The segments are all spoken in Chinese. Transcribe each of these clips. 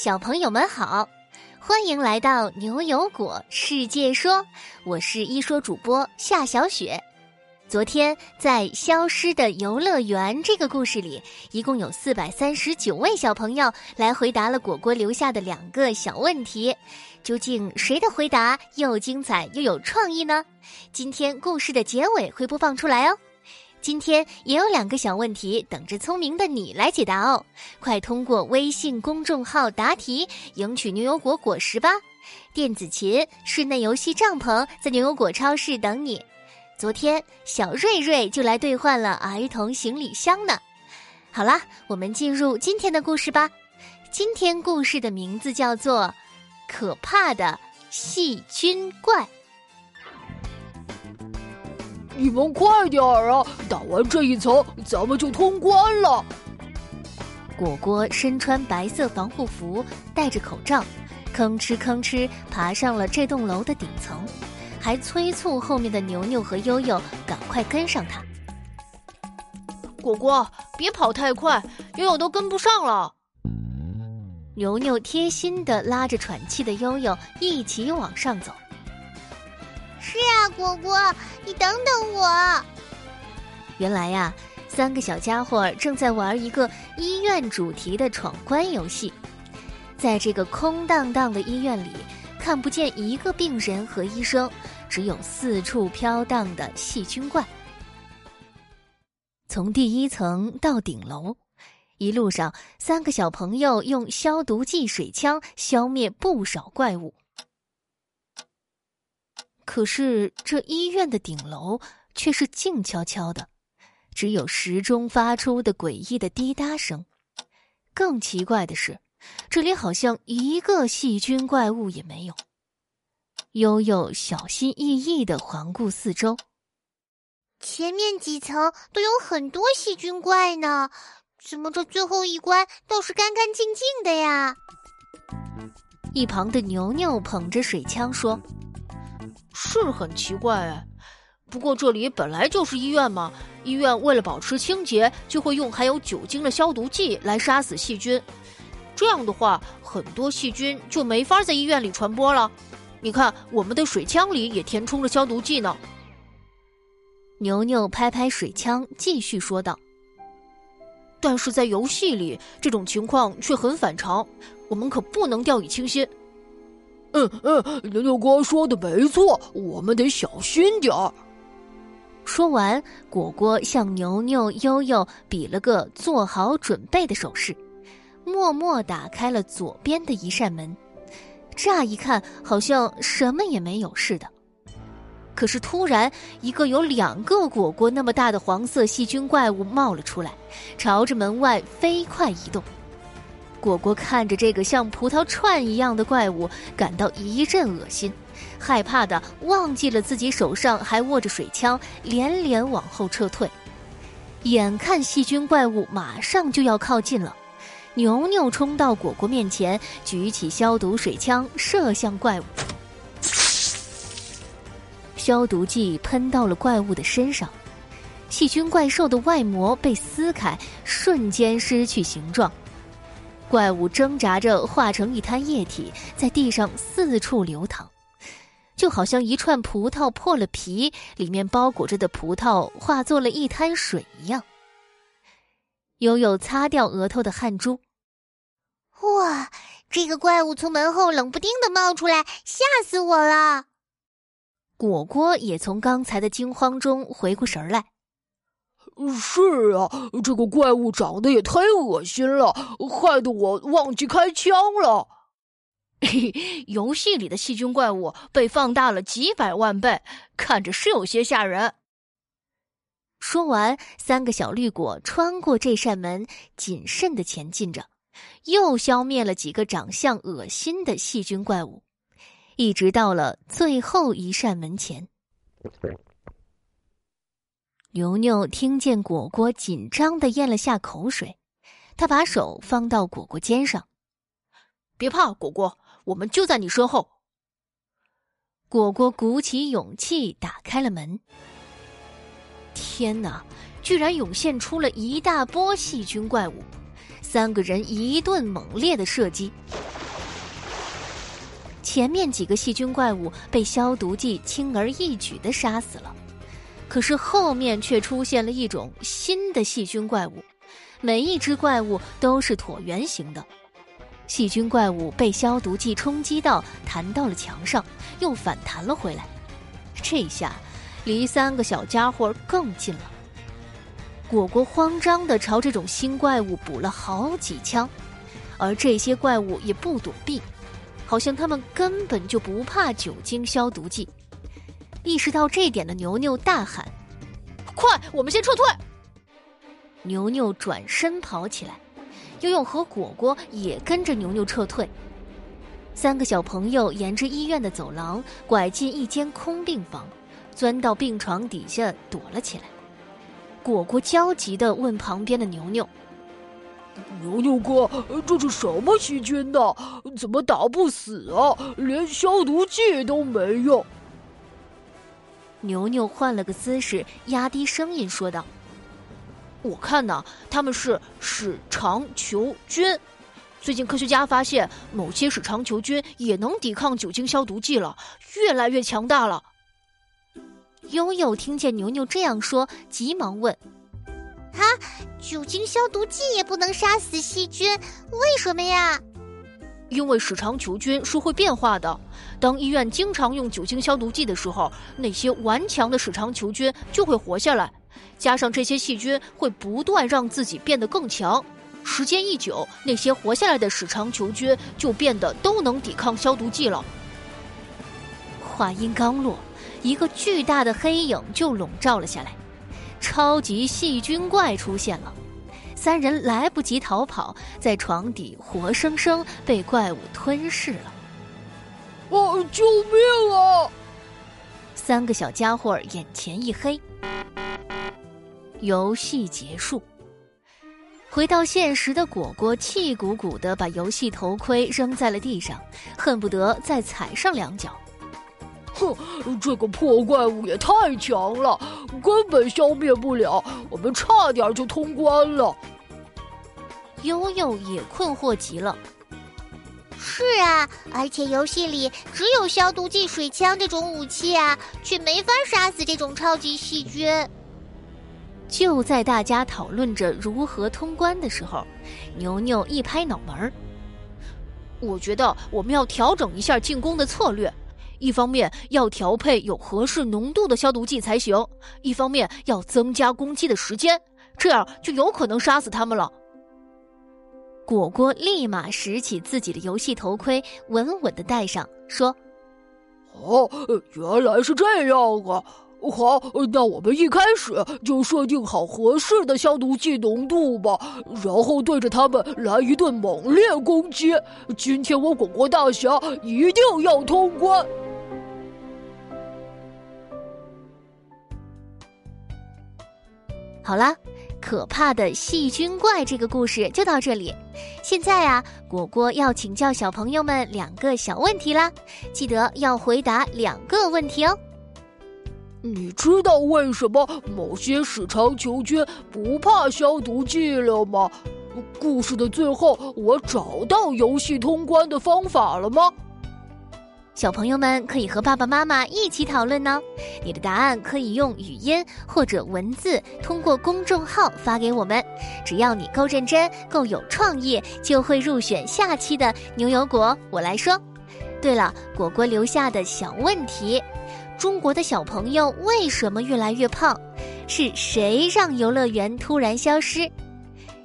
小朋友们好，欢迎来到牛油果世界说，我是一说主播夏小雪。昨天在《消失的游乐园》这个故事里，一共有四百三十九位小朋友来回答了果果留下的两个小问题，究竟谁的回答又精彩又有创意呢？今天故事的结尾会播放出来哦。今天也有两个小问题等着聪明的你来解答哦，快通过微信公众号答题，赢取牛油果果实吧！电子琴、室内游戏帐篷在牛油果超市等你。昨天，小瑞瑞就来兑换了儿童行李箱呢。好啦，我们进入今天的故事吧。今天故事的名字叫做《可怕的细菌怪》。你们快点儿啊！打完这一层，咱们就通关了。果果身穿白色防护服，戴着口罩，吭哧吭哧爬上了这栋楼的顶层。还催促后面的牛牛和悠悠赶快跟上他。果果，别跑太快，悠悠都跟不上了。牛牛贴心的拉着喘气的悠悠一起往上走。是啊，果果，你等等我。原来呀，三个小家伙正在玩一个医院主题的闯关游戏，在这个空荡荡的医院里。看不见一个病人和医生，只有四处飘荡的细菌怪。从第一层到顶楼，一路上，三个小朋友用消毒剂水枪消灭不少怪物。可是，这医院的顶楼却是静悄悄的，只有时钟发出的诡异的滴答声。更奇怪的是。这里好像一个细菌怪物也没有。悠悠小心翼翼的环顾四周，前面几层都有很多细菌怪呢，怎么这最后一关倒是干干净净的呀？一旁的牛牛捧着水枪说：“是很奇怪哎，不过这里本来就是医院嘛，医院为了保持清洁，就会用含有酒精的消毒剂来杀死细菌。”这样的话，很多细菌就没法在医院里传播了。你看，我们的水枪里也填充了消毒剂呢。牛牛拍拍水枪，继续说道：“但是在游戏里，这种情况却很反常，我们可不能掉以轻心。”嗯嗯，牛牛哥说的没错，我们得小心点儿。说完，果果向牛牛、悠悠比了个做好准备的手势。默默打开了左边的一扇门，乍一看好像什么也没有似的。可是突然，一个有两个果果那么大的黄色细菌怪物冒了出来，朝着门外飞快移动。果果看着这个像葡萄串一样的怪物，感到一阵恶心，害怕的忘记了自己手上还握着水枪，连连往后撤退。眼看细菌怪物马上就要靠近了。牛牛冲到果果面前，举起消毒水枪射向怪物。消毒剂喷到了怪物的身上，细菌怪兽的外膜被撕开，瞬间失去形状。怪物挣扎着化成一滩液体，在地上四处流淌，就好像一串葡萄破了皮，里面包裹着的葡萄化作了一滩水一样。悠悠擦掉额头的汗珠。哇！这个怪物从门后冷不丁的冒出来，吓死我了。果果也从刚才的惊慌中回过神来。是啊，这个怪物长得也太恶心了，害得我忘记开枪了。游戏里的细菌怪物被放大了几百万倍，看着是有些吓人。说完，三个小绿果穿过这扇门，谨慎的前进着。又消灭了几个长相恶心的细菌怪物，一直到了最后一扇门前。牛牛听见果果紧张的咽了下口水，他把手放到果果肩上：“别怕，果果，我们就在你身后。”果果鼓起勇气打开了门。天哪！居然涌现出了一大波细菌怪物。三个人一顿猛烈的射击。前面几个细菌怪物被消毒剂轻而易举的杀死了，可是后面却出现了一种新的细菌怪物，每一只怪物都是椭圆形的。细菌怪物被消毒剂冲击到，弹到了墙上，又反弹了回来。这下，离三个小家伙更近了。果果慌张地朝这种新怪物补了好几枪，而这些怪物也不躲避，好像他们根本就不怕酒精消毒剂。意识到这点的牛牛大喊：“快，我们先撤退！”牛牛转身跑起来。悠悠和果果也跟着牛牛撤退。三个小朋友沿着医院的走廊拐进一间空病房，钻到病床底下躲了起来。果果焦急地问旁边的牛牛：“牛牛哥，这是什么细菌呢？怎么打不死啊？连消毒剂都没用。”牛牛换了个姿势，压低声音说道。我看呢，他们是屎肠球菌。最近科学家发现，某些屎肠球菌也能抵抗酒精消毒剂了，越来越强大了。悠悠听见牛牛这样说，急忙问：“啊，酒精消毒剂也不能杀死细菌，为什么呀？”因为屎肠球菌是会变化的。当医院经常用酒精消毒剂的时候，那些顽强的屎肠球菌就会活下来。加上这些细菌会不断让自己变得更强，时间一久，那些活下来的屎肠球菌就变得都能抵抗消毒剂了。话音刚落，一个巨大的黑影就笼罩了下来，超级细菌怪出现了。三人来不及逃跑，在床底活生生被怪物吞噬了。哦，救命啊！三个小家伙眼前一黑。游戏结束，回到现实的果果气鼓鼓的把游戏头盔扔在了地上，恨不得再踩上两脚。哼，这个破怪物也太强了，根本消灭不了，我们差点就通关了。悠悠也困惑极了。是啊，而且游戏里只有消毒剂、水枪这种武器啊，却没法杀死这种超级细菌。就在大家讨论着如何通关的时候，牛牛一拍脑门儿：“我觉得我们要调整一下进攻的策略，一方面要调配有合适浓度的消毒剂才行，一方面要增加攻击的时间，这样就有可能杀死他们了。”果果立马拾起自己的游戏头盔，稳稳的戴上，说：“哦，原来是这样啊。”好，那我们一开始就设定好合适的消毒剂浓度吧，然后对着他们来一顿猛烈攻击。今天我果果大侠一定要通关。好了，可怕的细菌怪这个故事就到这里。现在啊，果果要请教小朋友们两个小问题啦，记得要回答两个问题哦。你知道为什么某些屎长球菌不怕消毒剂了吗？故事的最后，我找到游戏通关的方法了吗？小朋友们可以和爸爸妈妈一起讨论呢。你的答案可以用语音或者文字通过公众号发给我们。只要你够认真、够有创意，就会入选下期的牛油果。我来说。对了，果果留下的小问题。中国的小朋友为什么越来越胖？是谁让游乐园突然消失？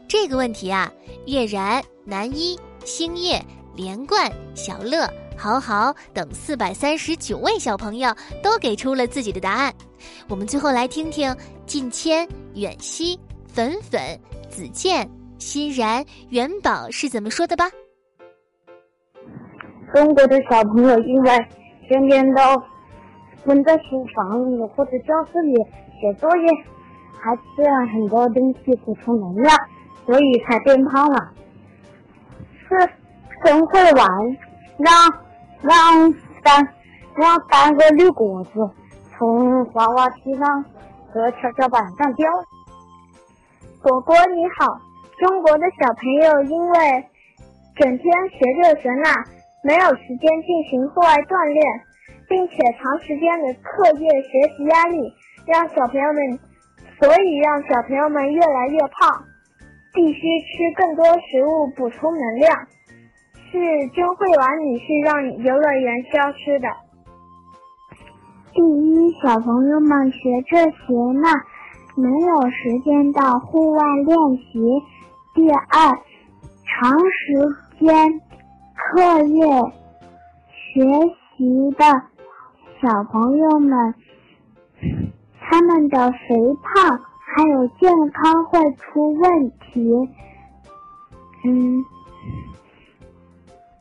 这个问题啊，月然、南一、星夜、连冠、小乐、豪豪等四百三十九位小朋友都给出了自己的答案。我们最后来听听近千、远西、粉粉、子健、欣然、元宝是怎么说的吧。中国的小朋友因为天天都。闷在书房里或者教室里写作业，还吃了很多东西补充能量，所以才变胖了。是真会玩，让让三让三个绿果子从滑滑梯上和跷跷板上掉。果果你好，中国的小朋友因为整天学这学那，没有时间进行户外锻炼，并且长时间的课业学习压力，让小朋友们，所以让小朋友们越来越胖，必须吃更多食物补充能量。是周慧婉女士让游乐园消失的。第一，小朋友们学这学那，没有时间到户外练习；第二，长时间课业学习的小朋友们，他们的肥胖还有健康会出问题。嗯，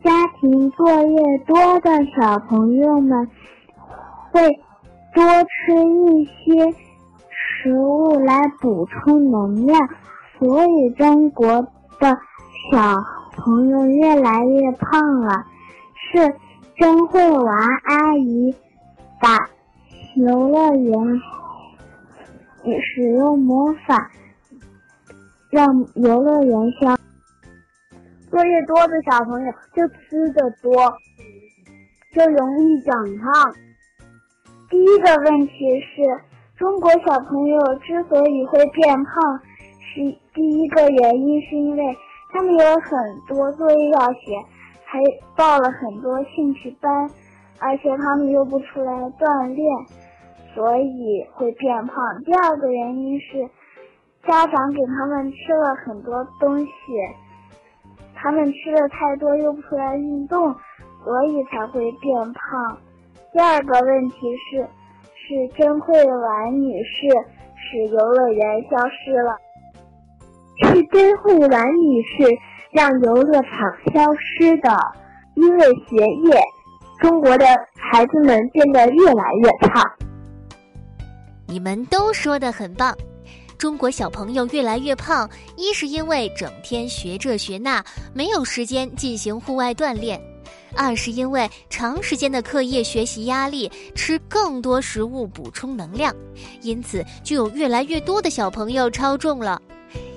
家庭作业多的小朋友们。会多吃一些食物来补充能量，所以中国的小朋友越来越胖了。是真会娃阿姨把游乐园使用魔法让游乐园消。作业多的小朋友就吃的多，就容易长胖。第一个问题是，中国小朋友之所以会变胖，是第一个原因是因为他们有很多作业要写，还报了很多兴趣班，而且他们又不出来锻炼，所以会变胖。第二个原因是，家长给他们吃了很多东西，他们吃的太多又不出来运动，所以才会变胖。第二个问题是，是甄慧婉女士使游乐园消失了。是甄慧婉女士让游乐场消失的，因为学业，中国的孩子们变得越来越胖。你们都说的很棒，中国小朋友越来越胖，一是因为整天学这学那，没有时间进行户外锻炼。二是因为长时间的课业学习压力，吃更多食物补充能量，因此就有越来越多的小朋友超重了。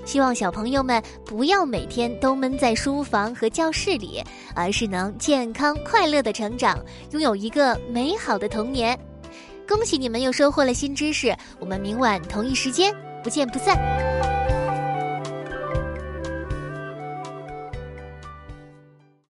希望小朋友们不要每天都闷在书房和教室里，而是能健康快乐的成长，拥有一个美好的童年。恭喜你们又收获了新知识，我们明晚同一时间不见不散。